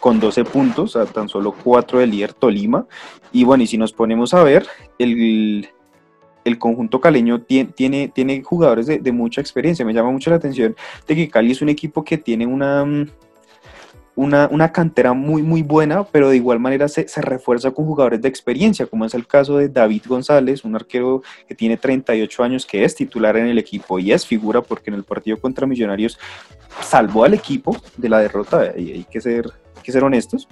Speaker 3: con 12 puntos, a tan solo 4 del líder Tolima. Y bueno, y si nos ponemos a ver, el, el conjunto caleño tiene, tiene, tiene jugadores de, de, mucha experiencia. Me llama mucho la atención de que Cali es un equipo que tiene una, una, una cantera muy, muy buena, pero de igual manera se, se, refuerza con jugadores de experiencia, como es el caso de David González, un arquero que tiene 38 años, que es titular en el equipo y es figura porque en el partido contra Millonarios salvó al equipo de la derrota, y hay que ser, hay que ser honestos.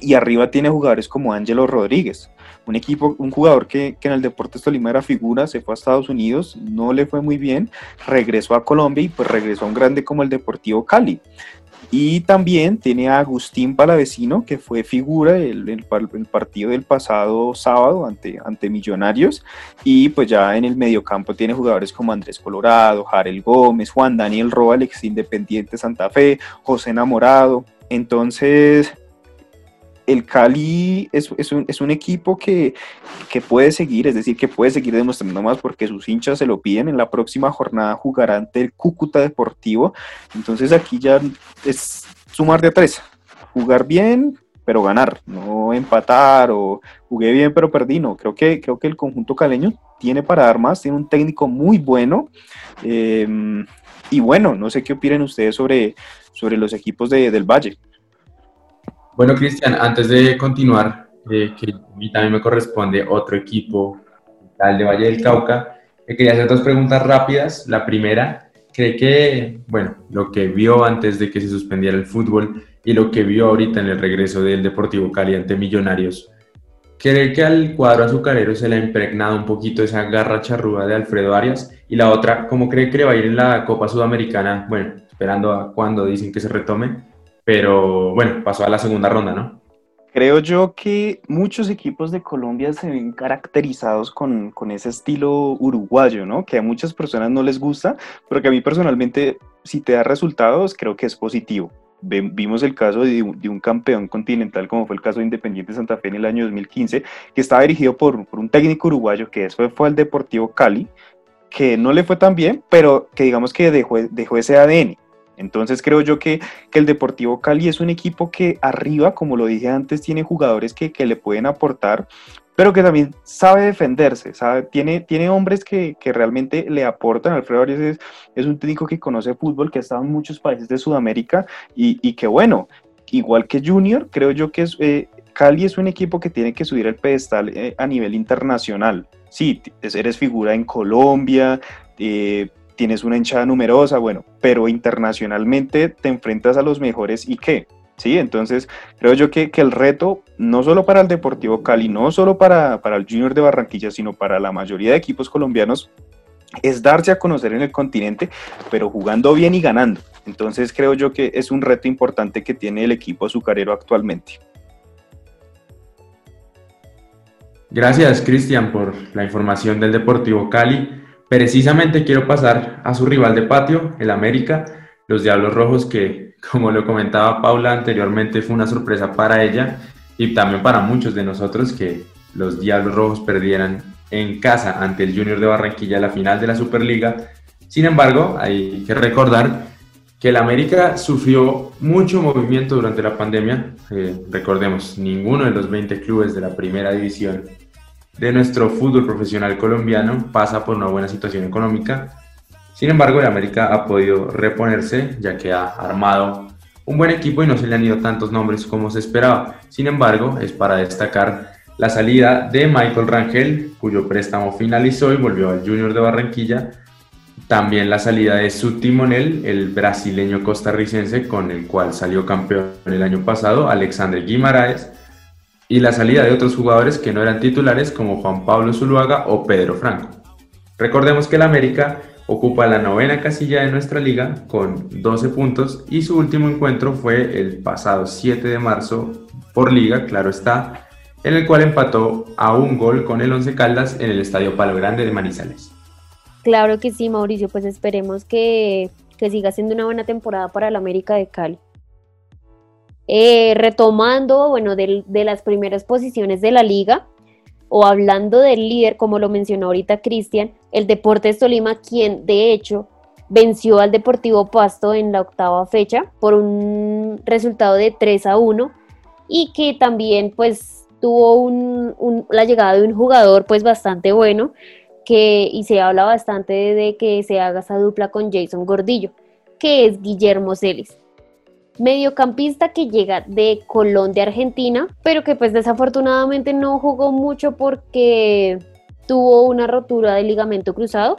Speaker 3: Y arriba tiene jugadores como Ángelo Rodríguez, un equipo, un jugador que, en el Deportes Tolima era figura, se fue a Estados Unidos, no le fue muy bien, regresó a Colombia y pues regresó a un grande como el Deportivo Cali. Y también tiene a Agustín Palavecino, que fue figura el, el, partido del pasado sábado ante, ante Millonarios. Y pues ya en el mediocampo tiene jugadores como Andrés Colorado, Jarel Gómez, Juan Daniel Roa, Independiente Santa Fe, José Enamorado. Entonces, el Cali es, un, equipo que, que, puede seguir, es decir, que puede seguir demostrando más porque sus hinchas se lo piden. En la próxima jornada jugará ante el Cúcuta Deportivo. Entonces aquí ya es sumar de a tres. Jugar bien, pero ganar, no empatar o jugué bien pero perdí. No, creo que, creo que el conjunto caleño tiene para dar más, tiene un técnico muy bueno. Eh, y bueno, no sé qué opinan ustedes sobre, sobre los equipos de, del Valle.
Speaker 2: Bueno, Cristian, antes de continuar, eh, que a mí también me corresponde otro equipo, tal de Valle del Cauca, eh, quería hacer dos preguntas rápidas. La primera, ¿cree que, bueno, lo que vio antes de que se suspendiera el fútbol y lo que vio ahorita en el regreso del Deportivo Cali ante Millonarios, ¿cree que al cuadro azucarero se le ha impregnado un poquito esa garra charrúa de Alfredo Arias? Y la otra, ¿cómo cree que le va a ir en la Copa Sudamericana? Bueno, esperando a cuando dicen que se retome pero bueno, pasó a la segunda ronda, ¿no?
Speaker 3: Creo yo que muchos equipos de Colombia se ven caracterizados con, con, ese estilo uruguayo, ¿no? Que a muchas personas no les gusta, pero que a mí personalmente, si te da resultados, creo que es positivo. Vimos el caso de de un campeón continental, como fue el caso de Independiente Santa Fe en el año 2015, que estaba dirigido por, por un técnico uruguayo, que después fue al Deportivo Cali, que no le fue tan bien, pero que digamos que dejó, dejó ese ADN entonces creo yo que, que, el Deportivo Cali es un equipo que arriba, como lo dije antes, tiene jugadores que, que le pueden aportar, pero que también sabe defenderse, tiene, tiene hombres que, que realmente le aportan. Alfredo Arias es, es, un técnico que conoce fútbol, que ha estado en muchos países de Sudamérica y, y que bueno, igual que Junior, creo yo que es, eh, Cali es un equipo que tiene que subir el pedestal eh, a nivel internacional. Sí, eres figura en Colombia, eh, tienes una hinchada numerosa, bueno, pero internacionalmente te enfrentas a los mejores y qué, ¿sí? Entonces, creo yo que, que, el reto, no solo para el Deportivo Cali, no solo para, para el Junior de Barranquilla, sino para la mayoría de equipos colombianos, es darse a conocer en el continente, pero jugando bien y ganando. Entonces, creo yo que es un reto importante que tiene el equipo azucarero actualmente.
Speaker 2: Gracias, Cristian, por la información del Deportivo Cali. Precisamente quiero pasar a su rival de patio, el América, los Diablos Rojos, que como lo comentaba Paula anteriormente, fue una sorpresa para ella y también para muchos de nosotros que los Diablos Rojos perdieran en casa ante el Junior de Barranquilla la final de la Superliga. Sin embargo, hay que recordar que el América sufrió mucho movimiento durante la pandemia. Eh, recordemos, ninguno de los 20 clubes de la primera división de nuestro fútbol profesional colombiano pasa por una buena situación económica. Sin embargo, el América ha podido reponerse ya que ha armado un buen equipo y no se le han ido tantos nombres como se esperaba. Sin embargo, es para destacar la salida de Michael Rangel, cuyo préstamo finalizó y volvió al Junior de Barranquilla. También la salida de su timonel, el brasileño costarricense con el cual salió campeón el año pasado, Alexander Guimaraes y la salida de otros jugadores que no eran titulares como Juan Pablo Zuluaga o Pedro Franco. Recordemos que el América ocupa la novena casilla de nuestra liga con 12 puntos y su último encuentro fue el pasado 7 de marzo por liga, claro está, en el cual empató a un gol con el Once Caldas en el Estadio Palo Grande de Manizales.
Speaker 1: Claro que sí, Mauricio, pues esperemos que, que siga siendo una buena temporada para el América de Cali. Eh, retomando, bueno, de, las primeras posiciones de la liga, o hablando del líder, como lo mencionó ahorita Cristian, el Deportes Tolima, quien de hecho venció al Deportivo Pasto en la octava fecha por un resultado de 3 a 1 y que también pues tuvo la llegada de un jugador pues bastante bueno que, y se habla bastante de, que se haga esa dupla con Jason Gordillo, que es Guillermo Celis. Mediocampista que llega de Colón de Argentina, pero que pues desafortunadamente no jugó mucho porque tuvo una rotura del ligamento cruzado.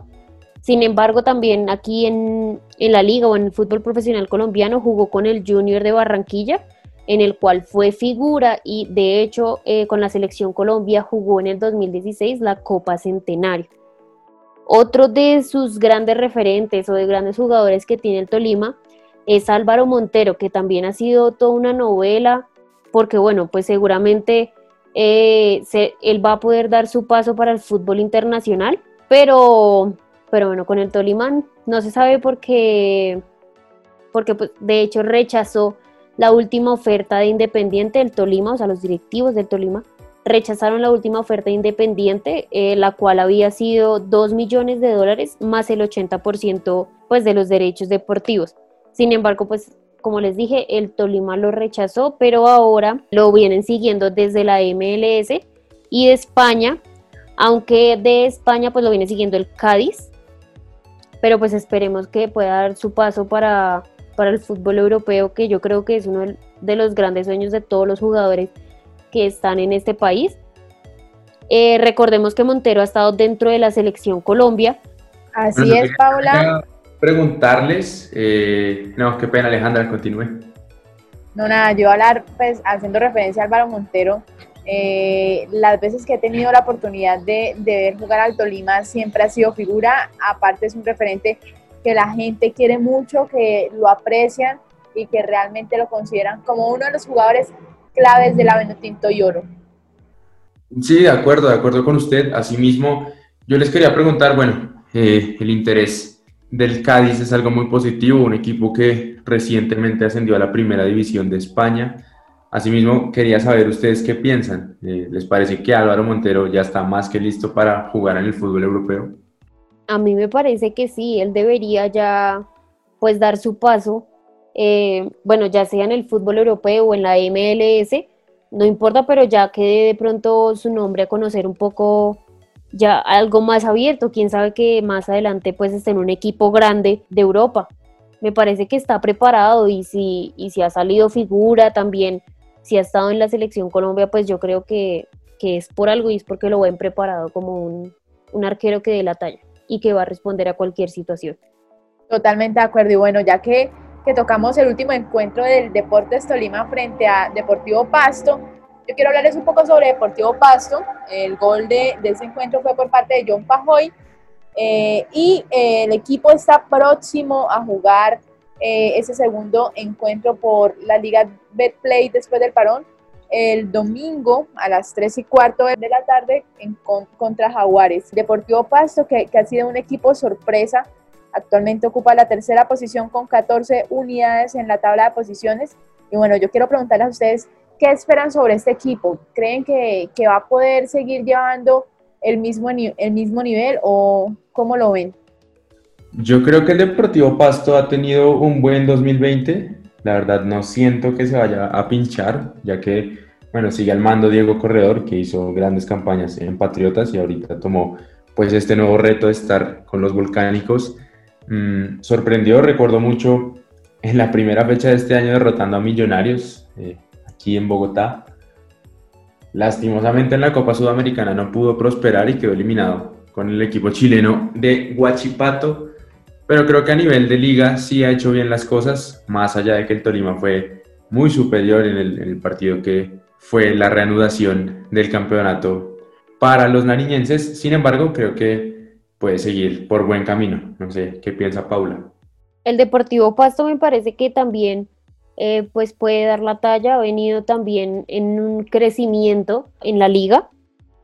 Speaker 1: Sin embargo, también aquí en, en la liga o en el fútbol profesional colombiano jugó con el Junior de Barranquilla en el cual fue figura y de hecho eh, con la selección Colombia jugó en el 2016 la Copa Centenario. Otro de sus grandes referentes o de grandes jugadores que tiene el Tolima es Álvaro Montero, que también ha sido toda una novela, porque bueno, pues seguramente eh, él va a poder dar su paso para el fútbol internacional, pero, pero bueno, con el Tolima no se sabe porque pues, de hecho rechazó la última oferta de Independiente del Tolima, o sea, los directivos del Tolima, rechazaron la última oferta de Independiente, eh, la cual había sido 2 millones de dólares más el 80% pues, de los derechos deportivos. Sin embargo, pues como les dije, el Tolima lo rechazó, pero ahora lo vienen siguiendo desde la MLS y de España, aunque de España pues lo viene siguiendo el Cádiz, pero pues esperemos que pueda dar su paso para para el fútbol europeo, que yo creo que es uno de los grandes sueños de todos los jugadores que están en este país. Eh, recordemos que Montero ha estado dentro de la selección Colombia.
Speaker 4: Así es, Paula.
Speaker 2: Preguntarles, eh, no, qué pena Alejandra, continúe.
Speaker 4: No, nada, yo hablar, pues haciendo referencia a Álvaro Montero, eh, las veces que he tenido la oportunidad de, de, ver jugar al Tolima siempre ha sido figura, aparte es un referente que la gente quiere mucho, que lo aprecian y que realmente lo consideran como uno de los jugadores claves de la Venotinto y Oro.
Speaker 2: Sí, de acuerdo, de acuerdo con usted. Asimismo, yo les quería preguntar, bueno, eh, el interés del Cádiz es algo muy positivo, un equipo que recientemente ascendió a la primera división de España. Asimismo, quería saber ustedes qué piensan. Eh, ¿Les parece que Álvaro Montero ya está más que listo para jugar en el fútbol europeo?
Speaker 1: a mí me parece que sí, él debería ya pues dar su paso, eh, bueno, ya sea en el fútbol europeo o en la MLS, no importa, pero ya quede de pronto su nombre a conocer un poco ya algo más abierto, quién sabe que más adelante pues esté en un equipo grande de Europa. Me parece que está preparado y si, y si ha salido figura también, si ha estado en la selección Colombia, pues yo creo que, que es por algo y es porque lo ven preparado como un, un arquero que dé la talla y que va a responder a cualquier situación.
Speaker 4: Totalmente de acuerdo. Y bueno, ya que, que tocamos el último encuentro del Deportes Tolima frente a Deportivo Pasto, yo quiero hablarles un poco sobre Deportivo Pasto. El gol de, de ese encuentro fue por parte de John Pajoy. Eh, y eh, el equipo está próximo a jugar eh, ese segundo encuentro por la Liga Betplay después del parón el domingo a las 3 y cuarto de la tarde en, contra Jaguares. Deportivo Pasto, que, que ha sido un equipo sorpresa, actualmente ocupa la tercera posición con 14 unidades en la tabla de posiciones. Y bueno, yo quiero preguntarles a ustedes, ¿qué esperan sobre este equipo? ¿Creen que, que va a poder seguir llevando el mismo, el mismo nivel o cómo lo ven?
Speaker 2: Yo creo que el Deportivo Pasto ha tenido un buen 2020. La verdad no siento que se vaya a pinchar, ya que, bueno, sigue al mando Diego Corredor, que hizo grandes campañas en Patriotas y ahorita tomó pues este nuevo reto de estar con los volcánicos. Mm, sorprendió, recuerdo mucho en la primera fecha de este año derrotando a Millonarios eh, aquí en Bogotá. Lastimosamente en la Copa Sudamericana no pudo prosperar y quedó eliminado con el equipo chileno de Huachipato pero creo que a nivel de liga sí ha hecho bien las cosas, más allá de que el Tolima fue muy superior en el, partido que fue la reanudación del campeonato para los nariñenses. Sin embargo, creo que puede seguir por buen camino. No sé, ¿qué piensa Paula?
Speaker 1: El Deportivo Pasto me parece que también eh, pues puede dar la talla, ha venido también en un crecimiento en la liga.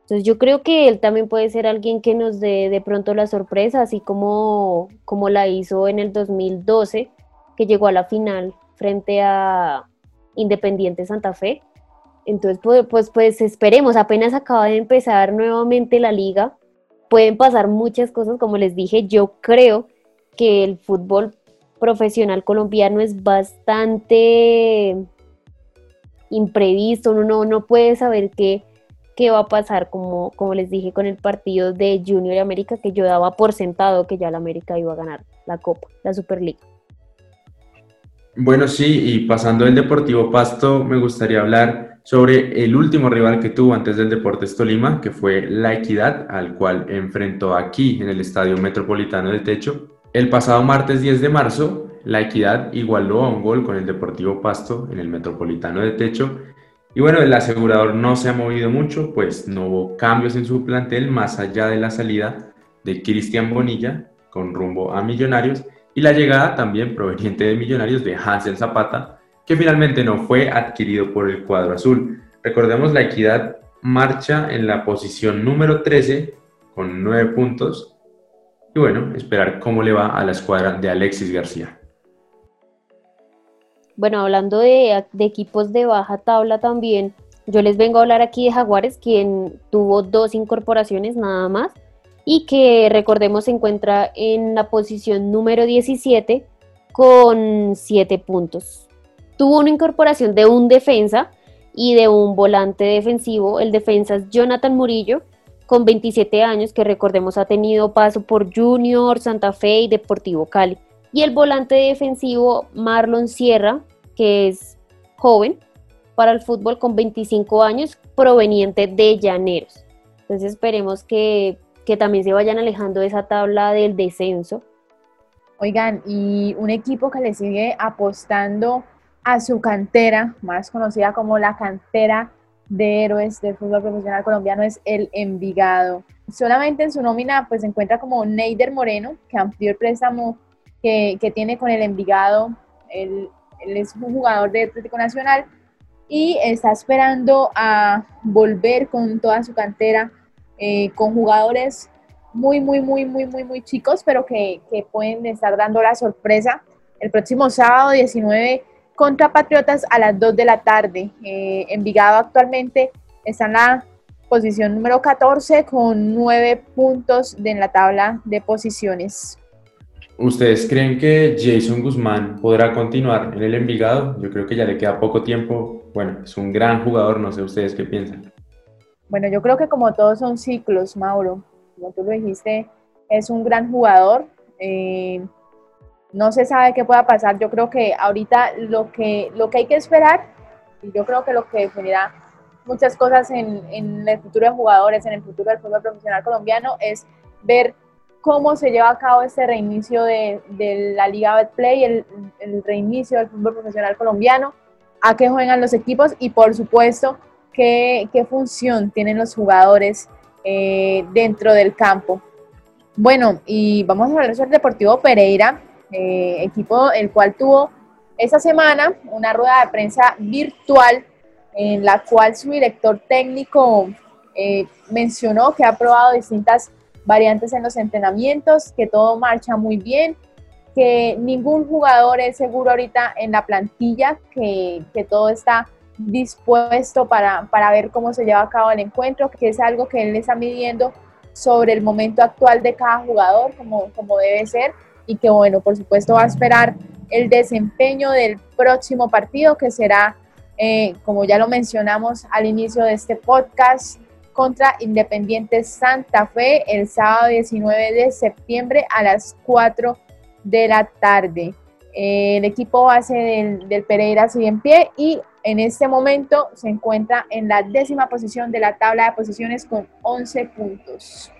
Speaker 1: Entonces yo creo que él también puede ser alguien que nos dé de pronto la sorpresa, así como, como la hizo en el 2012, que llegó a la final frente a Independiente Santa Fe. Entonces, pues, pues, pues esperemos, apenas acaba de empezar nuevamente la liga, pueden pasar muchas cosas, como les dije, yo creo que el fútbol profesional colombiano es bastante imprevisto, uno no, no puede saber qué qué va a pasar, como, como les dije con el partido de Junior América, que yo daba por sentado que ya la América iba a ganar la Copa, la Superliga.
Speaker 2: Bueno, sí, y pasando del Deportivo Pasto, me gustaría hablar sobre el último rival que tuvo antes del Deportes Tolima, que fue La Equidad, al cual enfrentó aquí en el Estadio Metropolitano de Techo. El pasado martes 10 de marzo, La Equidad igualó a un gol con el Deportivo Pasto en el Metropolitano de Techo. Y bueno, el asegurador no se ha movido mucho, pues no hubo cambios en su plantel más allá de la salida de Cristian Bonilla con rumbo a Millonarios y la llegada también proveniente de Millonarios de Hansen Zapata, que finalmente no fue adquirido por el cuadro azul. Recordemos, la equidad marcha en la posición número 13 con 9 puntos. Y bueno, esperar cómo le va a la escuadra de Alexis García.
Speaker 1: Bueno, hablando de, equipos de baja tabla también, yo les vengo a hablar aquí de Jaguares, quien tuvo dos incorporaciones nada más y que recordemos se encuentra en la posición número 17 con 7 puntos. Tuvo una incorporación de un defensa y de un volante defensivo. El defensa es Jonathan Murillo, con 27 años, que recordemos ha tenido paso por Junior, Santa Fe y Deportivo Cali. Y el volante defensivo Marlon Sierra, que es joven para el fútbol con 25 años, proveniente de Llaneros. Entonces esperemos que que también se vayan alejando de esa tabla del descenso.
Speaker 4: Oigan, y un equipo que le sigue apostando a su cantera, más conocida como la cantera de héroes del fútbol profesional colombiano, es el Envigado. Solamente en su nómina pues se encuentra como Neider Moreno, que amplió el préstamo que, que tiene con el Envigado. Él, él es un jugador de Atlético Nacional y está esperando a volver con toda su cantera eh, con jugadores muy, muy, muy, muy, muy, muy chicos, pero que, que, pueden estar dando la sorpresa el próximo sábado 19 contra Patriotas a las 2 de la tarde. Eh, Envigado actualmente está en la posición número 14 con 9 puntos en la tabla de posiciones.
Speaker 2: ¿Ustedes creen que Jason Guzmán podrá continuar en el Envigado? Yo creo que ya le queda poco tiempo. Bueno, es un gran jugador, no sé ustedes qué piensan.
Speaker 4: Bueno, yo creo que como todos son ciclos, Mauro, como tú lo dijiste, es un gran jugador. Eh, no se sabe qué pueda pasar. Yo creo que ahorita lo que, lo que hay que esperar, y yo creo que lo que definirá muchas cosas en, en el futuro de jugadores, en el futuro del fútbol profesional colombiano, es ver cómo se lleva a cabo este reinicio de, de la Liga Betplay, el, el reinicio del fútbol profesional colombiano, a qué juegan los equipos y por supuesto qué, función tienen los jugadores eh, dentro del campo. Bueno, y vamos a hablar sobre el Deportivo Pereira, eh, equipo el cual tuvo esa semana una rueda de prensa virtual en la cual su director técnico eh, mencionó que ha probado distintas variantes en los entrenamientos, que todo marcha muy bien, que ningún jugador es seguro ahorita en la plantilla, que, que todo está dispuesto para, ver cómo se lleva a cabo el encuentro, que es algo que él está midiendo sobre el momento actual de cada jugador, como, como debe ser, y que bueno, por supuesto va a esperar el desempeño del próximo partido, que será, eh, como ya lo mencionamos al inicio de este podcast, contra Independiente Santa Fe el sábado 19 de septiembre a las 4 de la tarde. Eh, el equipo base del, Pereira sigue en pie y en este momento se encuentra en la décima posición de la tabla de posiciones con 11 puntos.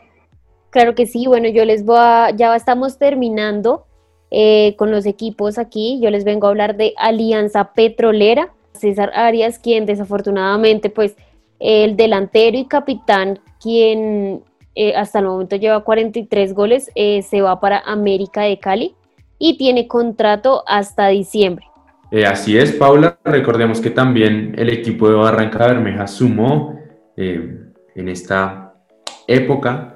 Speaker 1: Claro que sí, bueno, yo les voy a, ya estamos terminando eh, con los equipos aquí, yo les vengo a hablar de Alianza Petrolera, César Arias, quien desafortunadamente, pues, el delantero y capitán, quien eh, hasta el momento lleva 43 goles, eh, se va para América de Cali y tiene contrato hasta diciembre.
Speaker 2: Así es, Paula. Recordemos que también el equipo de Barranca Bermeja sumó en esta época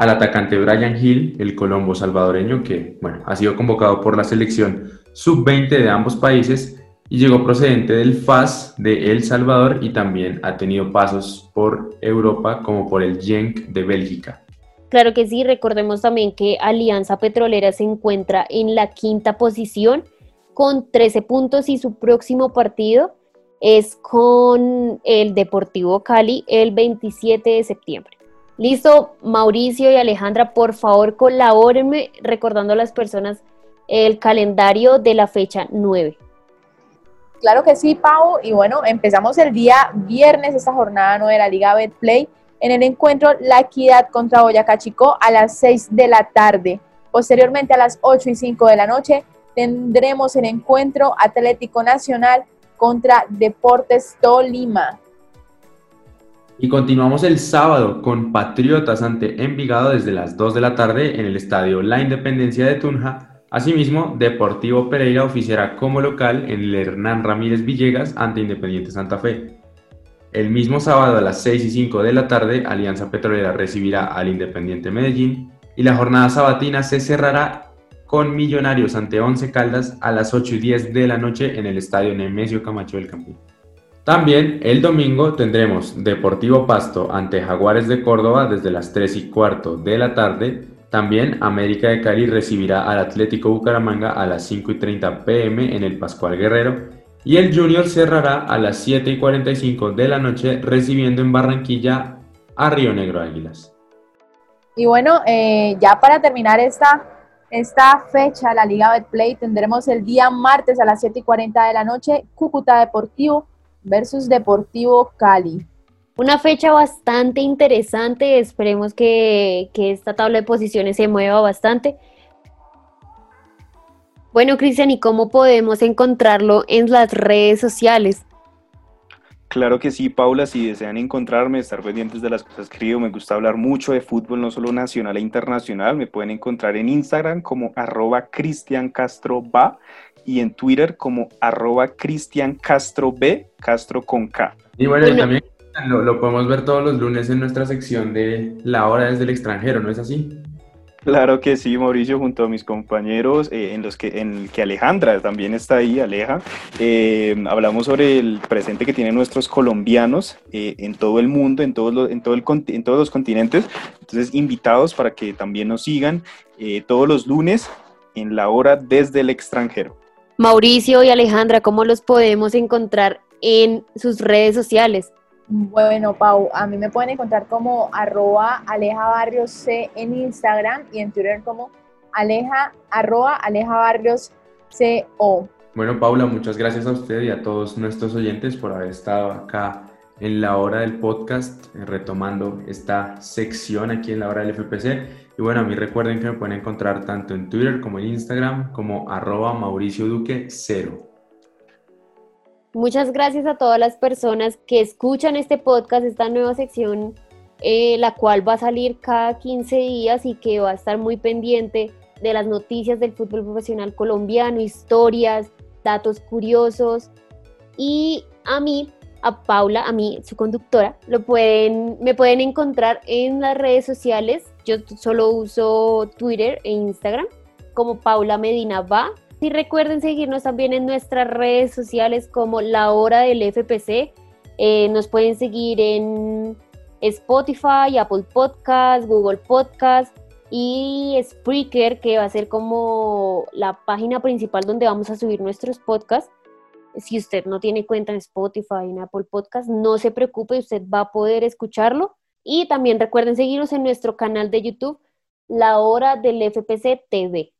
Speaker 2: al atacante Brian Hill, el colombo salvadoreño, que bueno, ha sido convocado por la selección sub-20 de ambos países y llegó procedente del FAS de El Salvador y también ha tenido pasos por Europa como por el Genk de Bélgica.
Speaker 1: Claro que sí, recordemos también que Alianza Petrolera se encuentra en la quinta posición con 13 puntos y su próximo partido es con el Deportivo Cali el 27 de septiembre. Listo, Mauricio y Alejandra, por favor colabórenme recordando a las personas el calendario de la fecha 9.
Speaker 4: Claro que sí, Pau. Y bueno, empezamos el día viernes esta jornada 9 de la Liga Betplay en el encuentro La Equidad contra Boyacá Chico a las 6 de la tarde. Posteriormente a las 8 y 5 de la noche tendremos el encuentro Atlético Nacional contra Deportes Tolima.
Speaker 2: Y continuamos el sábado con Patriotas ante Envigado desde las 2 de la tarde en el estadio La Independencia de Tunja. Asimismo, Deportivo Pereira oficiará como local en el Hernán Ramírez Villegas ante Independiente Santa Fe. El mismo sábado a las 6 y 5 de la tarde, Alianza Petrolera recibirá al Independiente Medellín y la jornada sabatina se cerrará con Millonarios ante Once Caldas a las 8 y 10 de la noche en el Estadio Nemesio Camacho del Campín. También el domingo tendremos Deportivo Pasto ante Jaguares de Córdoba desde las 3 y cuarto de la tarde. También América de Cali recibirá al Atlético Bucaramanga a las 5 y 30 pm en el Pascual Guerrero. Y el Junior cerrará a las 7 y 45 de la noche recibiendo en Barranquilla a Río Negro Águilas.
Speaker 4: Y bueno, eh, ya para terminar esta esta fecha, la Liga Betplay, tendremos el día martes a las 7 y 40 de la noche, Cúcuta Deportivo versus Deportivo Cali.
Speaker 1: Una fecha bastante interesante, esperemos que, que esta tabla de posiciones se mueva bastante. Bueno, Cristian, ¿y cómo podemos encontrarlo en las redes sociales?
Speaker 3: Claro que sí, Paula, si desean encontrarme, estar pendientes de las cosas que escribo, me gusta hablar mucho de fútbol, no solo nacional e internacional, me pueden encontrar en Instagram como arroba Cristian Castro y en Twitter como arroba Cristian Castro B, Castro con K.
Speaker 2: Y bueno, también lo, lo podemos ver todos los lunes en nuestra sección de La Hora desde el extranjero, ¿no es así?
Speaker 3: Claro que sí, Mauricio, junto a mis compañeros, eh, en los que, en que Alejandra también está ahí, Aleja, eh, hablamos sobre el presente que tienen nuestros colombianos eh, en todo el mundo, en, todo en, todo el, en todos los continentes. Entonces, invitados para que también nos sigan todos los lunes en la hora desde el extranjero.
Speaker 1: Mauricio y Alejandra, ¿cómo los podemos encontrar en sus redes sociales?
Speaker 4: Bueno, Pau, a mí me pueden encontrar como arroba aleja barrios C en Instagram y en Twitter como aleja, arroba aleja barrios CO.
Speaker 2: Bueno, Paula, muchas gracias a usted y a todos nuestros oyentes por haber estado acá en la hora del podcast, eh, retomando esta sección aquí en la hora del FPC. Y bueno, a mí recuerden que me pueden encontrar tanto en Twitter como en Instagram como arroba Mauricio Duque 0.
Speaker 1: Muchas gracias a todas las personas que escuchan este podcast, esta nueva sección, eh, la cual va a salir cada 15 días y que va a estar muy pendiente de las noticias del fútbol profesional colombiano, historias, datos curiosos. Y a mí, a Paula, a mí, su conductora, lo pueden, me pueden encontrar en las redes sociales. Yo solo uso Twitter e Instagram como Paula Medina Va y recuerden seguirnos también en nuestras redes sociales como La Hora del FPC. Eh, nos pueden seguir en Spotify, Apple Podcast, Google Podcast y Spreaker, que va a ser como la página principal donde vamos a subir nuestros podcasts. Si usted no tiene cuenta en Spotify, en Apple Podcast, no se preocupe, usted va a poder escucharlo. Y también recuerden seguirnos en nuestro canal de YouTube, La Hora del FPC TV.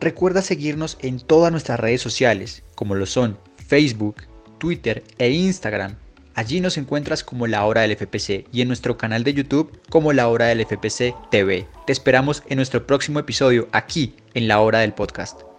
Speaker 5: Recuerda seguirnos en todas nuestras redes sociales, como lo son Facebook, Twitter e Instagram. Allí nos encuentras como La Hora del FPC y en nuestro canal de YouTube como La Hora del FPC TV. Te esperamos en nuestro próximo episodio aquí en La Hora del Podcast.